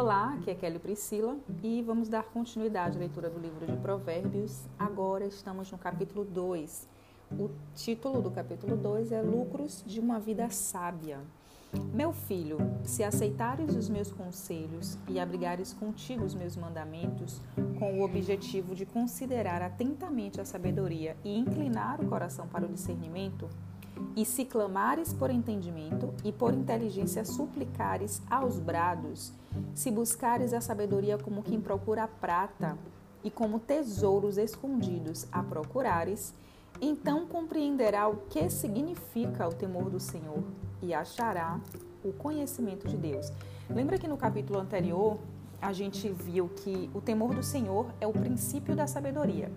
Olá, aqui é Kelly Priscila e vamos dar continuidade à leitura do livro de Provérbios. Agora estamos no capítulo 2. O título do capítulo 2 é Lucros de uma Vida Sábia. Meu filho, se aceitares os meus conselhos e abrigares contigo os meus mandamentos, com o objetivo de considerar atentamente a sabedoria e inclinar o coração para o discernimento, e se clamares por entendimento e por inteligência suplicares aos brados, se buscares a sabedoria como quem procura a prata e como tesouros escondidos a procurares, então compreenderá o que significa o temor do Senhor e achará o conhecimento de Deus. Lembra que no capítulo anterior a gente viu que o temor do Senhor é o princípio da sabedoria.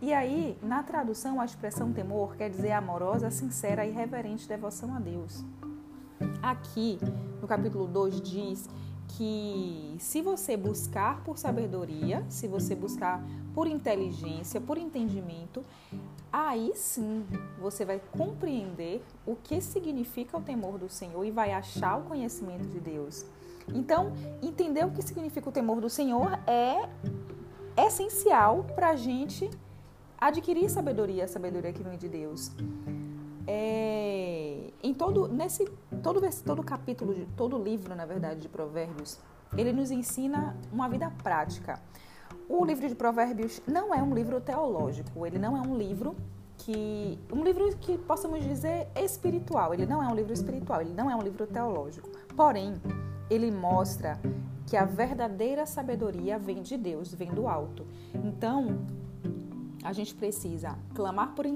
E aí, na tradução, a expressão temor quer dizer amorosa, sincera e reverente devoção a Deus. Aqui, no capítulo 2, diz que se você buscar por sabedoria, se você buscar por inteligência, por entendimento, aí sim você vai compreender o que significa o temor do Senhor e vai achar o conhecimento de Deus. Então, entender o que significa o temor do Senhor é essencial para a gente adquirir sabedoria, a sabedoria que vem de Deus. É, em todo nesse todo todo capítulo todo livro, na verdade, de Provérbios, ele nos ensina uma vida prática. O livro de Provérbios não é um livro teológico, ele não é um livro que um livro que possamos dizer espiritual. Ele não é um livro espiritual, ele não é um livro teológico. Porém, ele mostra que a verdadeira sabedoria vem de Deus, vem do alto. Então, a gente precisa clamar por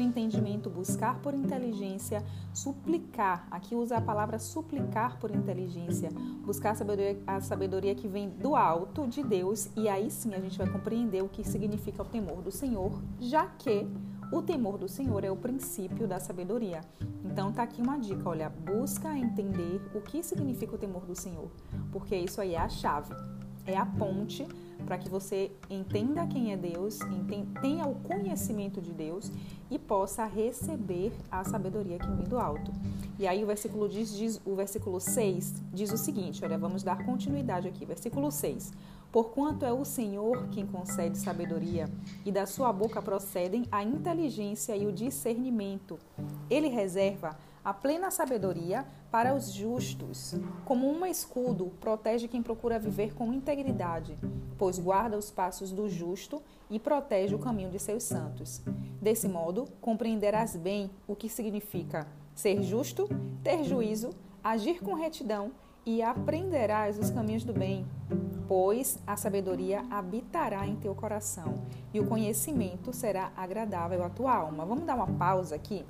entendimento, buscar por inteligência, suplicar. Aqui usa a palavra suplicar por inteligência, buscar a sabedoria, a sabedoria que vem do alto de Deus, e aí sim a gente vai compreender o que significa o temor do Senhor, já que o temor do Senhor é o princípio da sabedoria. Então tá aqui uma dica, olha, busca entender o que significa o temor do Senhor, porque isso aí é a chave, é a ponte para que você entenda quem é Deus, tenha o conhecimento de Deus e possa receber a sabedoria que vem do alto. E aí o versículo diz, diz o versículo 6 diz o seguinte, olha, vamos dar continuidade aqui, versículo 6. Porquanto é o Senhor quem concede sabedoria, e da sua boca procedem a inteligência e o discernimento. Ele reserva a plena sabedoria para os justos. Como um escudo, protege quem procura viver com integridade, pois guarda os passos do justo e protege o caminho de seus santos. Desse modo, compreenderás bem o que significa ser justo, ter juízo, agir com retidão e aprenderás os caminhos do bem, pois a sabedoria habitará em teu coração e o conhecimento será agradável à tua alma. Vamos dar uma pausa aqui?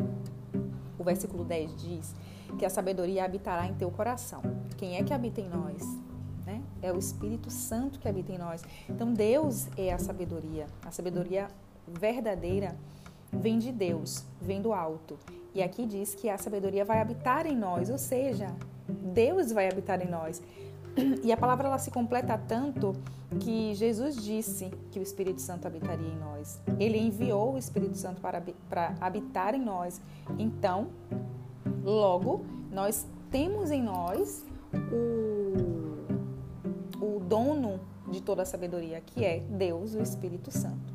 O versículo 10 diz que a sabedoria habitará em teu coração. Quem é que habita em nós? Né? É o Espírito Santo que habita em nós. Então, Deus é a sabedoria. A sabedoria verdadeira vem de Deus, vem do alto. E aqui diz que a sabedoria vai habitar em nós, ou seja, Deus vai habitar em nós. E a palavra ela se completa tanto que Jesus disse que o Espírito Santo habitaria em nós. Ele enviou o Espírito Santo para, para habitar em nós. Então, logo, nós temos em nós o, o dono de toda a sabedoria, que é Deus, o Espírito Santo.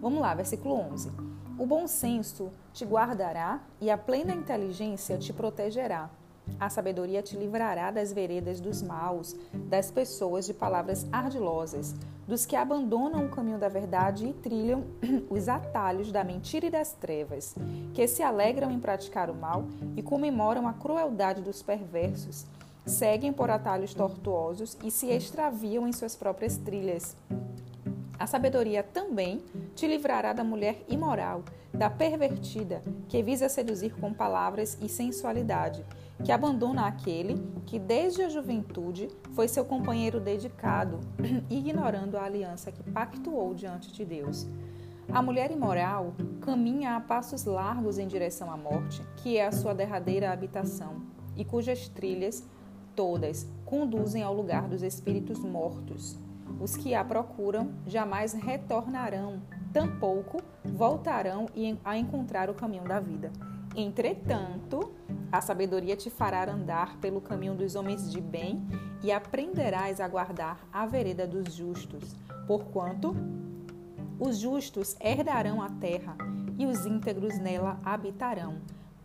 Vamos lá, versículo 11. O bom senso te guardará e a plena inteligência te protegerá. A sabedoria te livrará das veredas dos maus, das pessoas de palavras ardilosas, dos que abandonam o caminho da verdade e trilham os atalhos da mentira e das trevas, que se alegram em praticar o mal e comemoram a crueldade dos perversos, seguem por atalhos tortuosos e se extraviam em suas próprias trilhas. A sabedoria também te livrará da mulher imoral, da pervertida, que visa seduzir com palavras e sensualidade que abandona aquele que desde a juventude foi seu companheiro dedicado, ignorando a aliança que pactuou diante de Deus. A mulher imoral caminha a passos largos em direção à morte, que é a sua derradeira habitação, e cujas trilhas, todas, conduzem ao lugar dos espíritos mortos. Os que a procuram jamais retornarão, tampouco voltarão a encontrar o caminho da vida. Entretanto, A sabedoria te fará andar pelo caminho dos homens de bem e aprenderás a guardar a vereda dos justos, porquanto os justos herdarão a terra e os íntegros nela habitarão.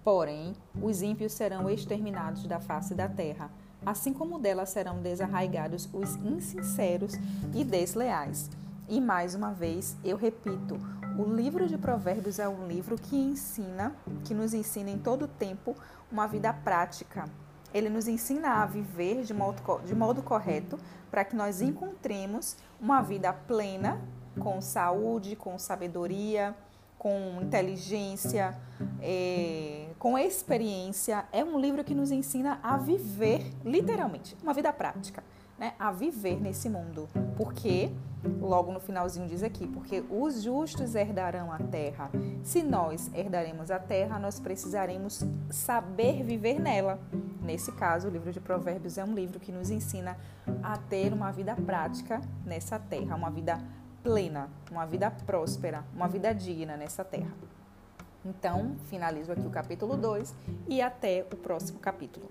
Porém, os ímpios serão exterminados da face da terra, assim como dela serão desarraigados os insinceros e desleais. E mais uma vez, eu repito, o livro de Provérbios é um livro que ensina, que nos ensina em todo tempo uma vida prática. Ele nos ensina a viver de modo, de modo correto para que nós encontremos uma vida plena, com saúde, com sabedoria, com inteligência, é, com experiência. É um livro que nos ensina a viver, literalmente, uma vida prática, né? a viver nesse mundo. Porque Logo no finalzinho diz aqui, porque os justos herdarão a terra. Se nós herdaremos a terra, nós precisaremos saber viver nela. Nesse caso, o livro de Provérbios é um livro que nos ensina a ter uma vida prática nessa terra, uma vida plena, uma vida próspera, uma vida digna nessa terra. Então, finalizo aqui o capítulo 2 e até o próximo capítulo.